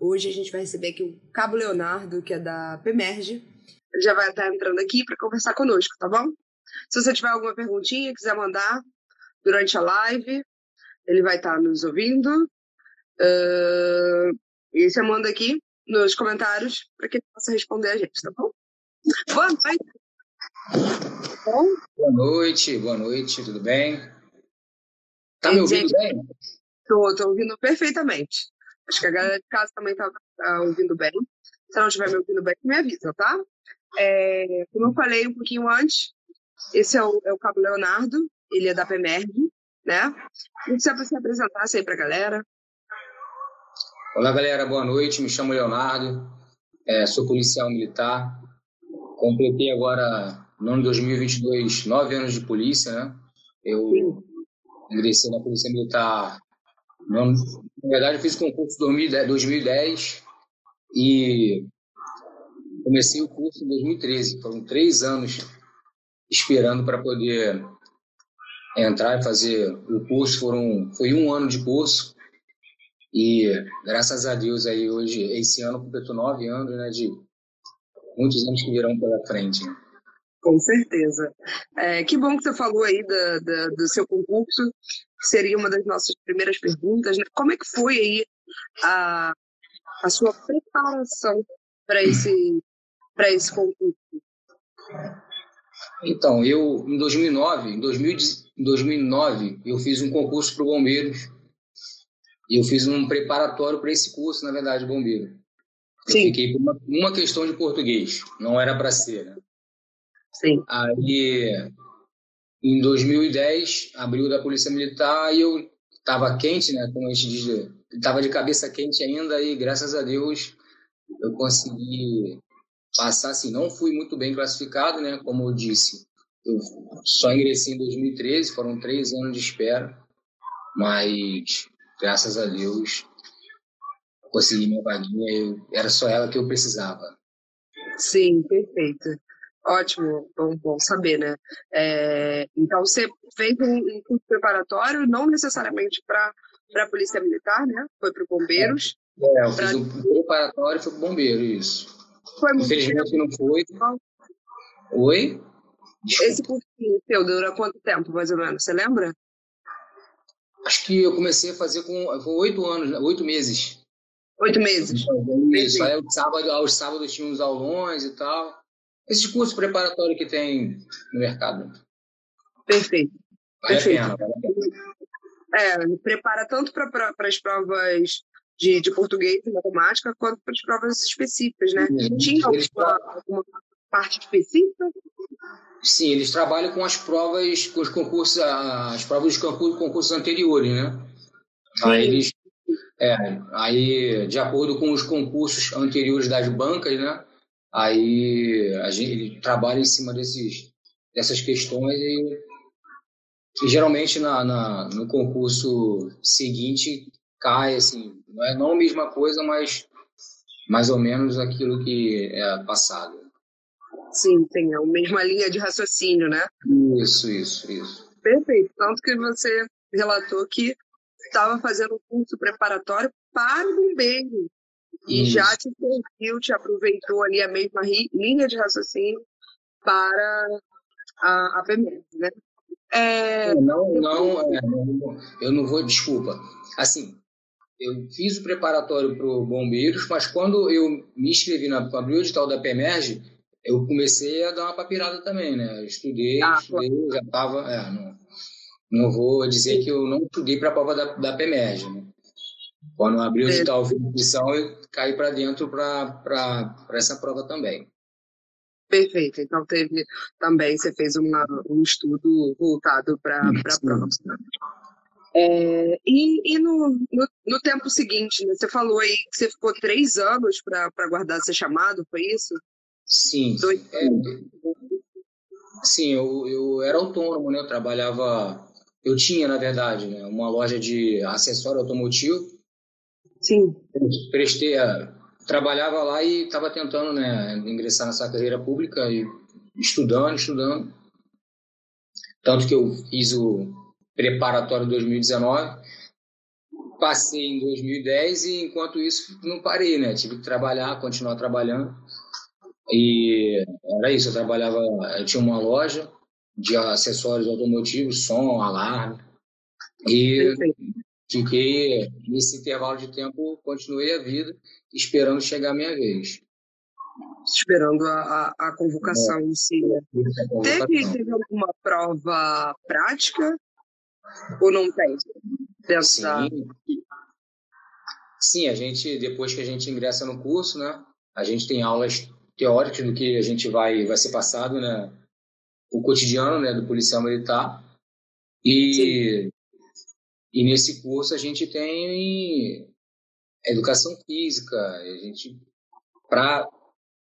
Hoje a gente vai receber aqui o Cabo Leonardo, que é da PEMERGE. Ele já vai estar entrando aqui para conversar conosco, tá bom? Se você tiver alguma perguntinha, quiser mandar durante a live, ele vai estar nos ouvindo. Uh, e você manda aqui nos comentários para que ele possa responder a gente, tá bom? Boa noite. Bom? Boa noite, boa noite, tudo bem? Tá me ouvindo bem? Tô, tô ouvindo perfeitamente. Acho que a galera de casa também tá, tá ouvindo bem. Se não estiver me ouvindo bem, me avisa, tá? É, como eu falei um pouquinho antes, esse é o, é o Cabo Leonardo, ele é da PEMERG, né? E se você apresentasse aí para a galera. Olá, galera, boa noite. Me chamo Leonardo, é, sou policial militar. Completei agora, no ano de 2022, nove anos de polícia, né? Eu ingressei na Polícia Militar. Na verdade, eu fiz concurso em 2010 e comecei o curso em 2013. Foram três anos esperando para poder entrar e fazer o curso. Foram, foi um ano de curso e graças a Deus aí hoje, esse ano completou nove anos, né, de muitos anos que virão pela frente. Com certeza. É, que bom que você falou aí da, da, do seu concurso, que seria uma das nossas primeiras perguntas. Né? Como é que foi aí a, a sua preparação para esse, esse concurso? Então, eu, em 2009, em, 2000, em 2009, eu fiz um concurso para bombeiros. E eu fiz um preparatório para esse curso, na verdade, bombeiro. Eu Sim. fiquei por uma, uma questão de português, não era para ser, né? Sim. Aí, em 2010, abriu da Polícia Militar e eu estava quente, né? Como a gente diz, estava de cabeça quente ainda e, graças a Deus, eu consegui passar assim, não fui muito bem classificado, né? Como eu disse, eu só ingressei em 2013, foram três anos de espera, mas graças a Deus consegui minha vaguinha, eu, era só ela que eu precisava. Sim, perfeito. Ótimo, bom, bom saber, né? É, então você fez um, curso preparatório, não necessariamente para a Polícia Militar, né? Foi para Bombeiros. É, eu pra... fiz um preparatório e foi para Bombeiro, isso. Foi muito Infelizmente tempo. não foi. Oi? Desculpa. Esse cursinho seu dura quanto tempo, mais ou menos? Você lembra? Acho que eu comecei a fazer com oito anos, né? oito meses. Oito meses. Isso, aí aos sábados tinha uns aulões e tal. Esses cursos preparatórios que tem no mercado. Perfeito. Vale Perfeito. a pena. É, prepara tanto para as provas de, de português e matemática, quanto para as provas específicas, né? Uhum. Tinha alguma, alguma parte específica? Sim, eles trabalham com as provas, com os concursos, as provas de concursos, concursos anteriores, né? Aí eles, é, aí de acordo com os concursos anteriores das bancas, né? Aí a gente ele trabalha em cima desses, dessas questões e, e geralmente na, na, no concurso seguinte cai, assim, não é não a mesma coisa, mas mais ou menos aquilo que é passado. Sim, tem a mesma linha de raciocínio, né? Isso, isso, isso. Perfeito. Tanto que você relatou que estava fazendo um curso preparatório para o bombeiro. E isso. já te serviu, te aproveitou ali a mesma linha de raciocínio para a, a PMS, né? É... Não, não, é, eu não vou, desculpa. Assim, eu fiz o preparatório para bombeiros, mas quando eu me inscrevi na abri o edital da PEMERG, eu comecei a dar uma papirada também, né? Eu estudei, ah, estudei, já estava. É, não, não vou dizer que eu não estudei para a prova da, da PEMERG, né? Quando eu abri o edital de inscrição, eu caí para dentro para essa prova também. Perfeito. Então teve também você fez uma, um estudo voltado para a prova. É, e, e no, no, no, tempo seguinte, né, você falou aí que você ficou três anos para guardar ser chamado, foi isso? Sim. Dois... É, sim, eu, eu era autônomo, né? Eu trabalhava. Eu tinha, na verdade, né, uma loja de acessório automotivo. Sim. Prestei, trabalhava lá e estava tentando, né, ingressar nessa carreira pública e estudando, estudando. Tanto que eu fiz o preparatório 2019. passei em 2010 e enquanto isso não parei, né? Tive que trabalhar, continuar trabalhando. E era isso, eu trabalhava, eu tinha uma loja de acessórios automotivos, som, alarme. E fiquei nesse intervalo de tempo, continuei a vida, esperando chegar a minha vez. Esperando a, a, a convocação é. em si. Né? Teve, teve alguma prova prática ou não tem? Sim. Sim, a gente, depois que a gente ingressa no curso, né, a gente tem aulas teóricas do que a gente vai, vai ser passado, né, o cotidiano, né, do policial militar. E, e nesse curso a gente tem educação física, a gente, para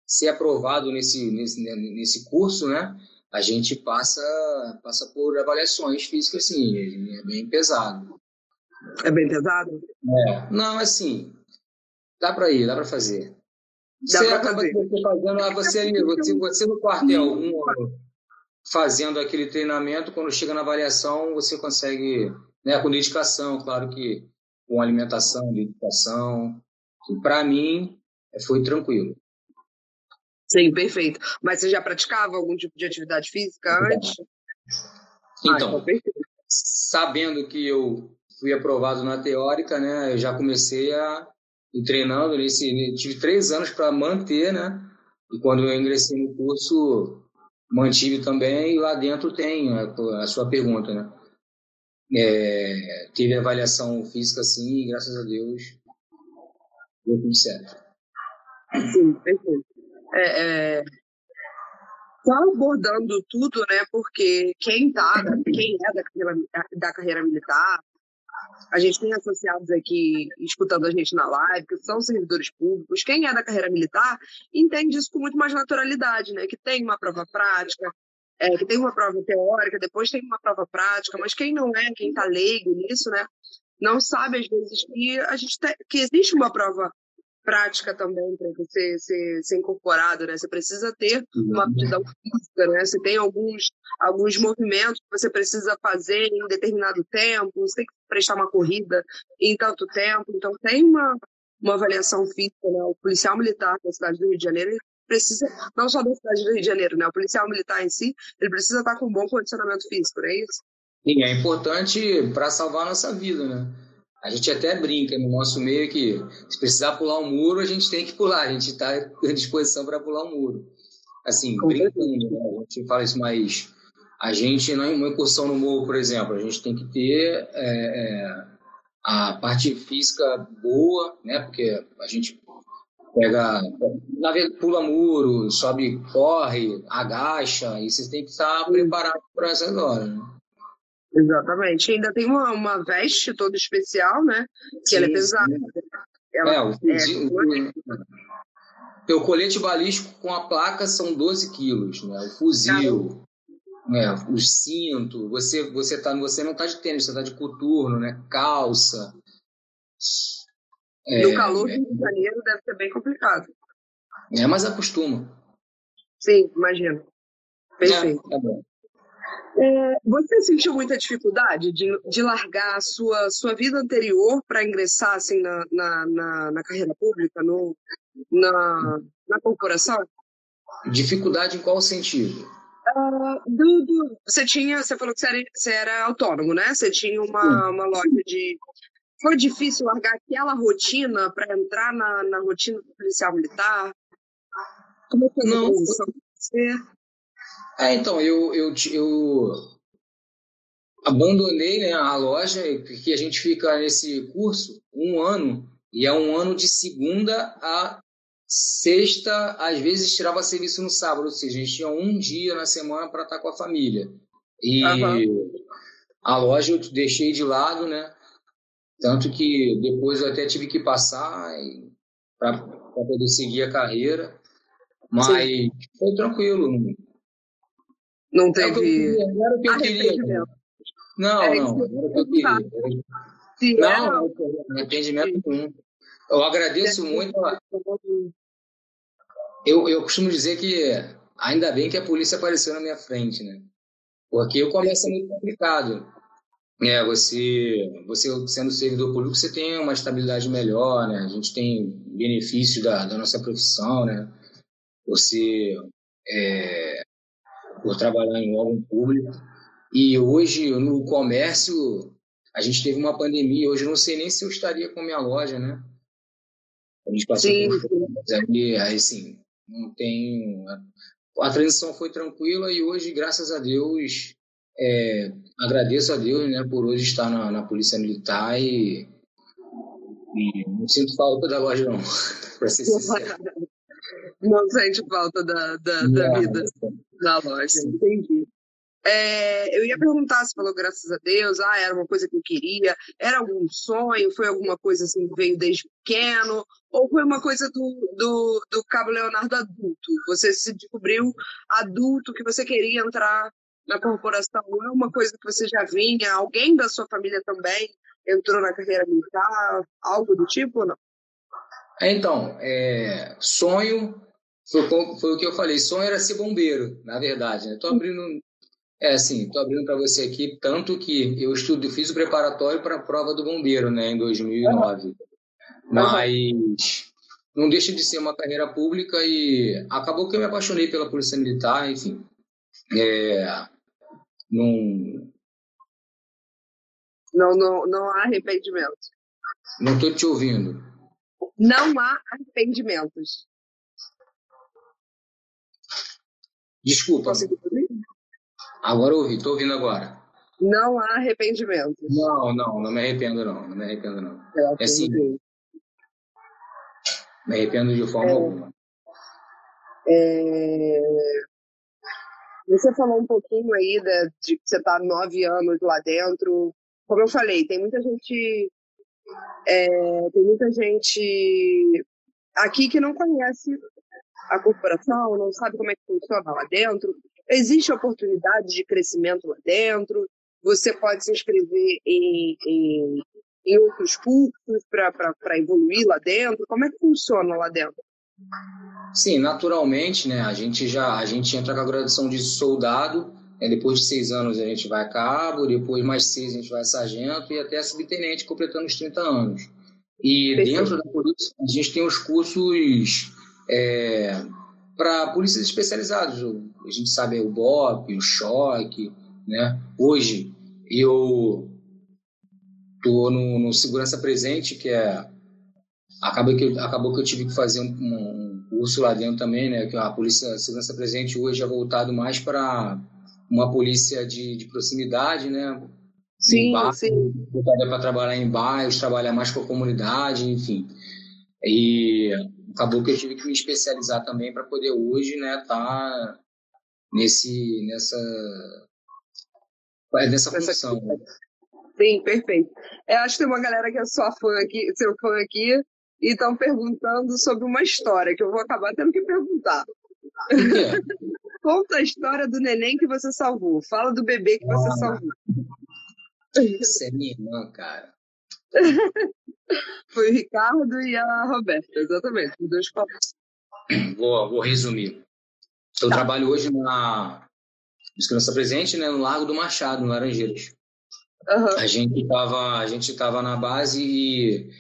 ser aprovado nesse, nesse, nesse curso, né, a gente passa, passa por avaliações físicas, sim, é bem pesado. É bem pesado? É. Não, assim, dá para ir, dá para fazer. Dá você acaba fazer. Você fazendo, você, ali, você, você no quartel, um, fazendo aquele treinamento, quando chega na avaliação, você consegue, né, com dedicação, claro que com alimentação, dedicação. Para mim, foi tranquilo. Sim, perfeito. Mas você já praticava algum tipo de atividade física antes? Então, ah, então sabendo que eu fui aprovado na teórica, né, eu já comecei a ir treinando nesse, tive três anos para manter, né, e quando eu ingressei no curso mantive também e lá dentro tem a, a sua pergunta, né, é, teve avaliação física sim, e graças a Deus deu tudo certo. Sim, perfeito é, é, só abordando tudo, né? Porque quem tá, quem é da carreira, da carreira militar, a gente tem associados aqui escutando a gente na live, que são servidores públicos. Quem é da carreira militar entende isso com muito mais naturalidade, né? Que tem uma prova prática, é, que tem uma prova teórica, depois tem uma prova prática, mas quem não é, quem está leigo nisso, né? Não sabe às vezes que a gente tem, que existe uma prova prática também para você ser, ser, incorporado, né? Você precisa ter uma aptidão física, né? Você tem alguns, alguns movimentos que você precisa fazer em determinado tempo, você tem que prestar uma corrida em tanto tempo, então tem uma, uma avaliação física, né? O policial militar da cidade do Rio de Janeiro precisa, não só da cidade do Rio de Janeiro, né? O policial militar em si, ele precisa estar com um bom condicionamento físico, não é isso? Sim, é importante para salvar a nossa vida, né? A gente até brinca no nosso meio que se precisar pular um muro, a gente tem que pular, a gente está à disposição para pular um muro. Assim, brincando, né? a gente fala isso, mas a gente, não uma incursão no morro, por exemplo, a gente tem que ter é, é, a parte física boa, né? Porque a gente pega, pula muro, sobe, corre, agacha, e você tem que estar preparado para essas horas, né? Exatamente. Ainda tem uma, uma veste toda especial, né? Que sim, ela é pesada. Ela é, o, é, o, o colete balístico com a placa são 12 quilos, né? O fuzil, né? o cinto, você, você, tá, você não está de tênis, você está de coturno, né? Calça. É, no calor do Rio de Janeiro deve ser bem complicado. É, mas acostuma. Sim, imagino. Perfeito. É, tá bom. É, você sentiu muita dificuldade de, de largar a sua, sua vida anterior para ingressar assim, na, na, na, na, carreira pública, no, na, na corporação? Dificuldade em qual sentido? Uh, do, do, você tinha, você falou que você era, você era autônomo, né? Você tinha uma, uma loja de. Foi difícil largar aquela rotina para entrar na, na rotina do policial militar? Como foi a posição você? É, então, eu, eu, eu abandonei né, a loja, porque a gente fica nesse curso um ano, e é um ano de segunda a sexta, às vezes tirava serviço no sábado, ou seja, a gente tinha um dia na semana para estar com a família. E uhum. a loja eu deixei de lado, né? Tanto que depois eu até tive que passar para poder seguir a carreira. Mas Sim. foi tranquilo. Não teve. Não era o que eu queria. Não, não, era o que eu queria. Não, arrependimento nenhum. Eu agradeço muito. Eu, eu costumo dizer que ainda bem que a polícia apareceu na minha frente, né? Porque o começo muito complicado. É, você, você sendo servidor público, você tem uma estabilidade melhor, né? A gente tem benefícios da, da nossa profissão, né? Você, é, por trabalhar em órgão público. E hoje, no comércio, a gente teve uma pandemia. Hoje, eu não sei nem se eu estaria com a minha loja, né? A gente passou sim, por... Aí, aí, assim, não tem... A transição foi tranquila e hoje, graças a Deus, é, agradeço a Deus né, por hoje estar na, na Polícia Militar e, e, não sinto falta da loja, não, para ser sincero. Não sente falta da, da, da vida da loja, entendi. É, eu ia perguntar, se falou graças a Deus, ah, era uma coisa que eu queria, era algum sonho, foi alguma coisa assim que veio desde pequeno, ou foi uma coisa do, do, do Cabo Leonardo adulto? Você se descobriu adulto que você queria entrar na corporação? É uma coisa que você já vinha? Alguém da sua família também entrou na carreira militar? Algo do tipo ou não? É, então, é, sonho foi, foi, o que eu falei. Sonho era ser bombeiro, na verdade. Né? Tô abrindo, é assim, tô abrindo para você aqui tanto que eu estudo, fiz o preparatório para a prova do bombeiro, né, em 2009. Uhum. Mas não deixa de ser uma carreira pública e acabou que eu me apaixonei pela polícia militar, enfim. É, não... Não, não, não há arrependimento. Não estou te ouvindo. Não há arrependimentos. Desculpa. Agora ouvi, estou ouvindo agora. Não há arrependimentos. Não, não, não me arrependo não, não me arrependo não. É, é assim, me arrependo de forma é, alguma. É, você falou um pouquinho aí de, de que você está nove anos lá dentro. Como eu falei, tem muita gente. É, tem muita gente aqui que não conhece a corporação, não sabe como é que funciona lá dentro. Existe oportunidade de crescimento lá dentro. Você pode se inscrever em, em, em outros cursos para evoluir lá dentro. Como é que funciona lá dentro? Sim, naturalmente, né? A gente já a gente entra com a graduação de soldado, né? depois de seis anos a gente vai a cabo, depois mais seis a gente vai a sargento e até subtenente, completando os 30 anos. E Perfeito. dentro da polícia a gente tem os cursos é, para polícias especializados. A gente sabe o BOP, o choque, né? Hoje eu tô no, no segurança presente, que é acabou que, acabou que eu tive que fazer um, um curso lá dentro também, né? Que a polícia segurança presente hoje é voltado mais para uma polícia de, de proximidade, né? Sim, bairro, sim. para trabalhar em bairros, trabalhar mais com a comunidade, enfim. E acabou que eu tive que me especializar também para poder hoje, né, tá nesse nessa nessa função. Sim, perfeito. Eu acho que tem uma galera que é sua fã aqui, seu fã aqui, e estão perguntando sobre uma história que eu vou acabar tendo que perguntar. Conta a história do neném que você salvou. Fala do bebê que você ah, salvou. Você é minha irmã, cara. Foi o Ricardo e a Roberta, exatamente, os dois. Vou, vou resumir. Eu tá. trabalho hoje na Descansa Presente, né, no Largo do Machado, no Laranjeiras. Uhum. A gente estava a gente tava na base e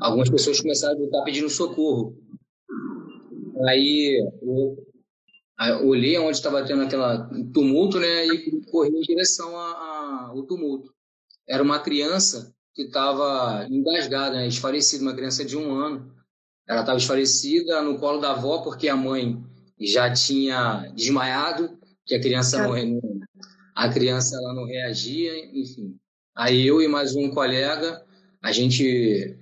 algumas pessoas começaram a estar pedindo socorro. Aí eu, eu olhei onde estava tendo aquela tumulto, né, e corri em direção ao tumulto. Era uma criança que estava engasgada, né, esfarecida, uma criança de um ano. Ela estava esfarecida no colo da avó porque a mãe já tinha desmaiado, que a criança não, a criança ela não reagia, enfim. Aí eu e mais um colega, a gente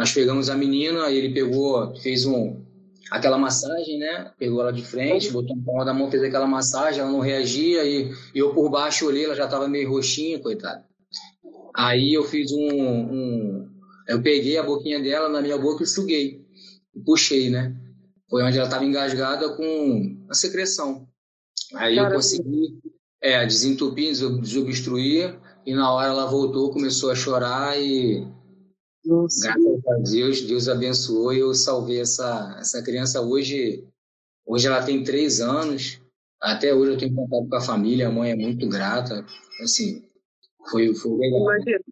nós pegamos a menina, ele pegou, fez um aquela massagem, né? Pegou ela de frente, botou no palma da mão, fez aquela massagem, ela não reagia e, e eu por baixo olhei, ela já estava meio roxinha, coitada. Aí eu fiz um, um, eu peguei a boquinha dela na minha boca e suguei, puxei, né? Foi onde ela estava engasgada com a secreção. Aí Caramba. eu consegui é, desentupir, desobstruir e na hora ela voltou, começou a chorar e nossa. Graças a Deus, Deus abençoou e eu salvei essa, essa criança hoje. Hoje ela tem três anos. Até hoje eu tenho contato com a família, a mãe é muito grata. Assim, Foi, foi legal. Imagino.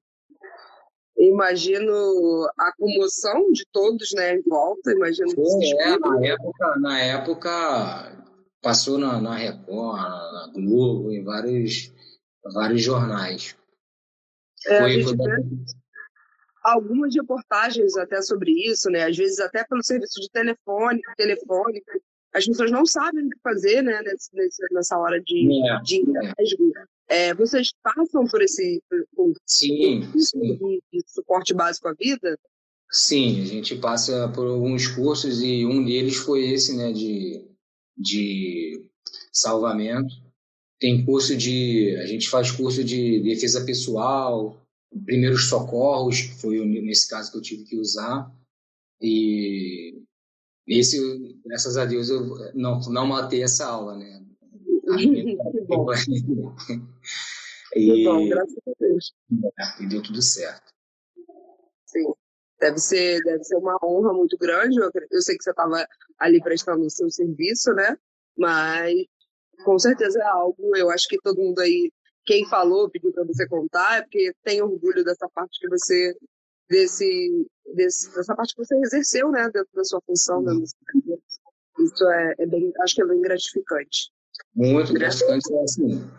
Imagino a comoção de todos, né, em volta. Imagino que é, na época, na época passou na, na Record, na Globo, em vários, vários jornais. É, foi, foi algumas reportagens até sobre isso, né? Às vezes até pelo serviço de telefone, telefone, as pessoas não sabem o que fazer, né? Nesse, nessa hora de, é, de é. É, vocês passam por esse por, sim, sim. De, de, suporte básico à vida? Sim, a gente passa por alguns cursos e um deles foi esse, né? De, de salvamento. Tem curso de. A gente faz curso de defesa pessoal, primeiros socorros, que foi nesse caso que eu tive que usar. E esse, graças a Deus, eu não, não matei essa aula, né? bom. e, bom, graças a Deus. E deu tudo certo. Sim. Deve ser, deve ser uma honra muito grande. Eu, eu sei que você estava ali prestando o seu serviço, né? Mas com certeza é algo, eu acho que todo mundo aí quem falou, pediu para você contar, é porque tem orgulho dessa parte que você, desse, desse, dessa parte que você exerceu, né, dentro da sua função, dentro Isso é, é, bem, acho que é bem gratificante. Muito né? gratificante, é assim.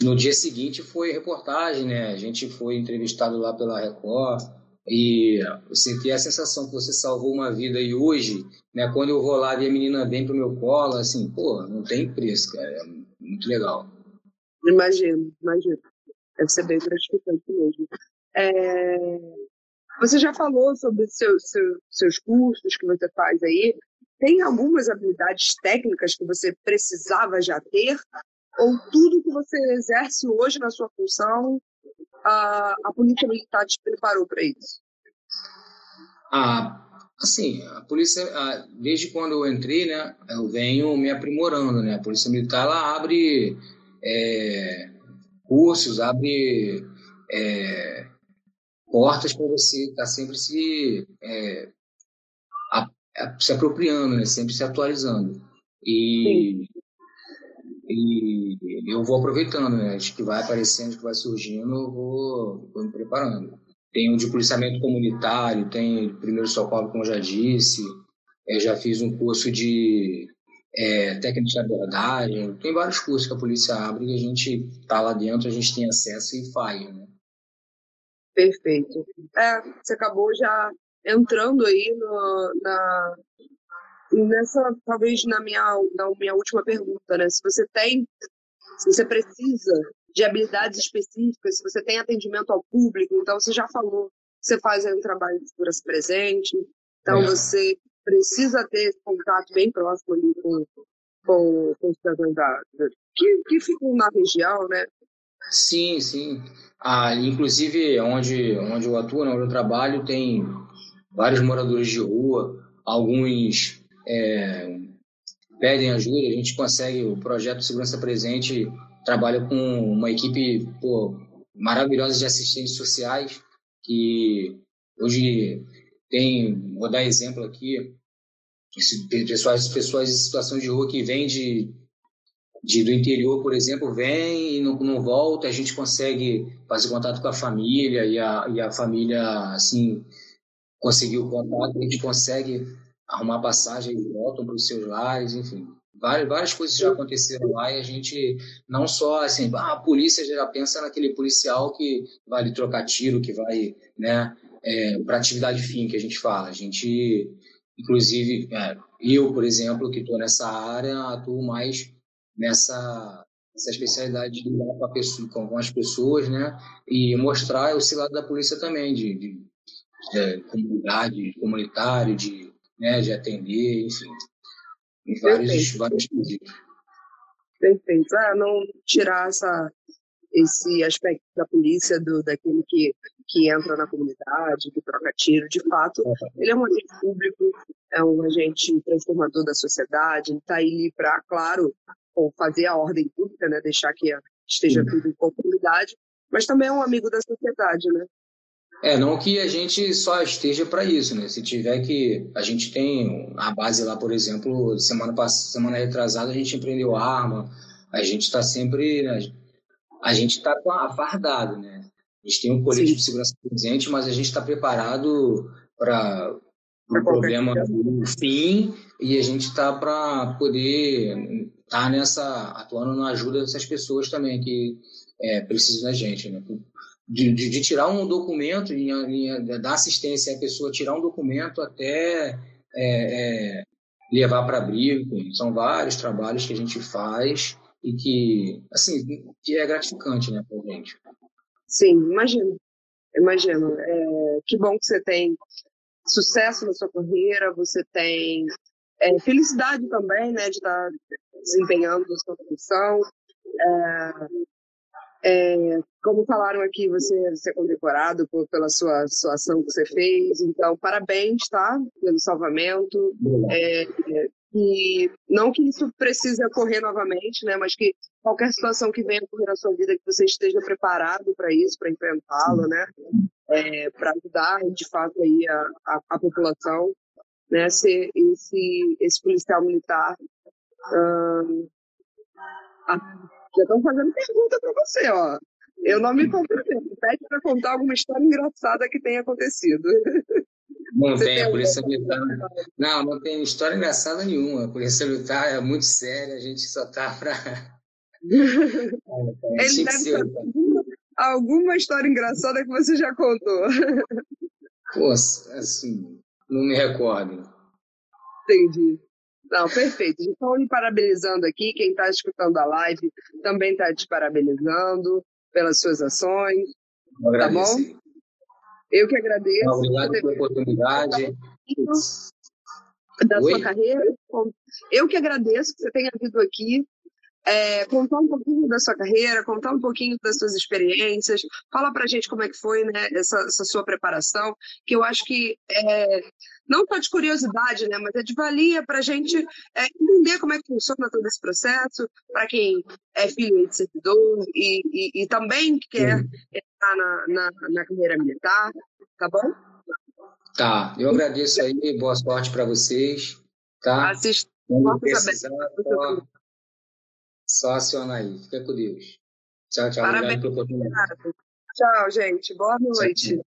No dia seguinte foi reportagem, né? A gente foi entrevistado lá pela Record e você tem a sensação que você salvou uma vida e hoje, né? Quando eu vou lá e a menina vem pro meu colo, assim, pô, não tem preço, cara. É muito legal. Imagino, imagino. Deve ser bem gratificante mesmo. É... Você já falou sobre seu, seu, seus cursos que você faz aí. Tem algumas habilidades técnicas que você precisava já ter? Ou tudo que você exerce hoje na sua função, a, a Polícia Militar te preparou para isso? Ah, assim, a polícia, desde quando eu entrei, né, eu venho me aprimorando, né? A polícia militar ela abre é, cursos, abre é, portas para você estar tá sempre se, é, a, a, se apropriando, né? sempre se atualizando. E, e eu vou aproveitando, né? Acho que vai aparecendo, que vai surgindo, eu vou, vou me preparando. Tem o de policiamento comunitário, tem primeiro socorro, como eu já disse. Eu já fiz um curso de é, técnica de abordagem, tem vários cursos que a polícia abre e a gente está lá dentro, a gente tem acesso e faz, né? Perfeito. É, você acabou já entrando aí no, na, nessa, talvez na minha, na minha última pergunta, né? Se você tem, se você precisa de habilidades específicas, se você tem atendimento ao público, então você já falou, você faz aí um trabalho de segurança presente, então é. você precisa ter esse contato bem próximo ali com, com, com os cidadãos da, que, que ficam na região, né? Sim, sim. Ah, inclusive, onde, onde eu atuo, onde eu trabalho, tem vários moradores de rua, alguns é, pedem ajuda, a gente consegue, o projeto Segurança Presente trabalha com uma equipe pô, maravilhosa de assistentes sociais, que hoje tem, vou dar exemplo aqui, pessoas, pessoas em situação de rua que vêm de, de, do interior, por exemplo, vêm e não, não volta, a gente consegue fazer contato com a família e a, e a família, assim, conseguiu contato, a gente consegue arrumar passagem e voltam para os seus lares, enfim. Várias, várias coisas já aconteceram lá e a gente não só assim, ah, a polícia já pensa naquele policial que vai lhe trocar tiro, que vai, né, é, para atividade fim que a gente fala. A gente, inclusive, é, eu, por exemplo, que estou nessa área, atuo mais nessa, nessa especialidade de lidar com, pessoa, com, as pessoas, né? E mostrar esse lado da polícia também, de, de, de comunidade, comunitário, de, né, de atender, enfim, em vários, vários quesitos. Perfeito. Ah, não tirar essa, esse aspecto da polícia, do, daquele que que entra na comunidade, que troca tiro, de fato, ele é um agente público, é um agente transformador da sociedade, ele está aí para, claro, fazer a ordem pública, né, deixar que esteja tudo em conformidade, mas também é um amigo da sociedade, né? É, não que a gente só esteja para isso, né? Se tiver que. A gente tem a base lá, por exemplo, semana passada, semana retrasada, a gente empreendeu arma, a gente está sempre. Né? A gente está fardado, né? A gente tem um colete Sim. de segurança presente, mas a gente está preparado para o problema do fim e a gente está para poder estar tá nessa atuando na ajuda dessas pessoas também que é, precisam da gente, né? De, de, de tirar um documento, da assistência à pessoa tirar um documento até é, é, levar para abrigo. São vários trabalhos que a gente faz e que, assim, que é gratificante, né, para gente. Sim, imagino. Imagino. É, que bom que você tem sucesso na sua carreira, você tem é, felicidade também, né, de estar desempenhando a sua função. É, é, como falaram aqui, você, você é condecorado por, pela sua, sua ação que você fez, então parabéns, tá? Pelo salvamento. É, e não que isso precise ocorrer novamente, né? Mas que qualquer situação que venha ocorrer na sua vida, que você esteja preparado para isso, para enfrentá-la, né? É, para ajudar, de fato, aí a, a, a, população, né? Ser esse, esse policial militar. A, já estão fazendo pergunta para você, ó. Eu não me comprometo. Pede para contar alguma história engraçada que tenha acontecido. Não tem, a Polícia Militar. Não, não tem história engraçada nenhuma. A Polícia Militar é muito séria, a gente só tá para. Ele deve ser alguma, história engraçada que você já contou. Pô, assim, não me recordo. Entendi. Não, perfeito. Estão lhe parabenizando aqui. Quem está escutando a live também está te parabenizando pelas suas ações. Tá bom? Eu que agradeço. Obrigado pela oportunidade. Da Oi? sua carreira. Eu que agradeço que você tenha vindo aqui é, contar um pouquinho da sua carreira, contar um pouquinho das suas experiências, fala pra gente como é que foi né, essa, essa sua preparação, que eu acho que é, não só de curiosidade, né, mas é de valia para a gente é, entender como é que funciona todo esse processo, para quem é filho de servidor e, e, e também quer entrar na, na, na carreira militar, tá bom? Tá, eu agradeço aí, boa sorte para vocês, tá? Assista. Quando precisar, só, só acionar aí. Fica com Deus. Tchau, tchau. Parabéns. Obrigado pela oportunidade. Tchau, gente. Boa noite. Tchau.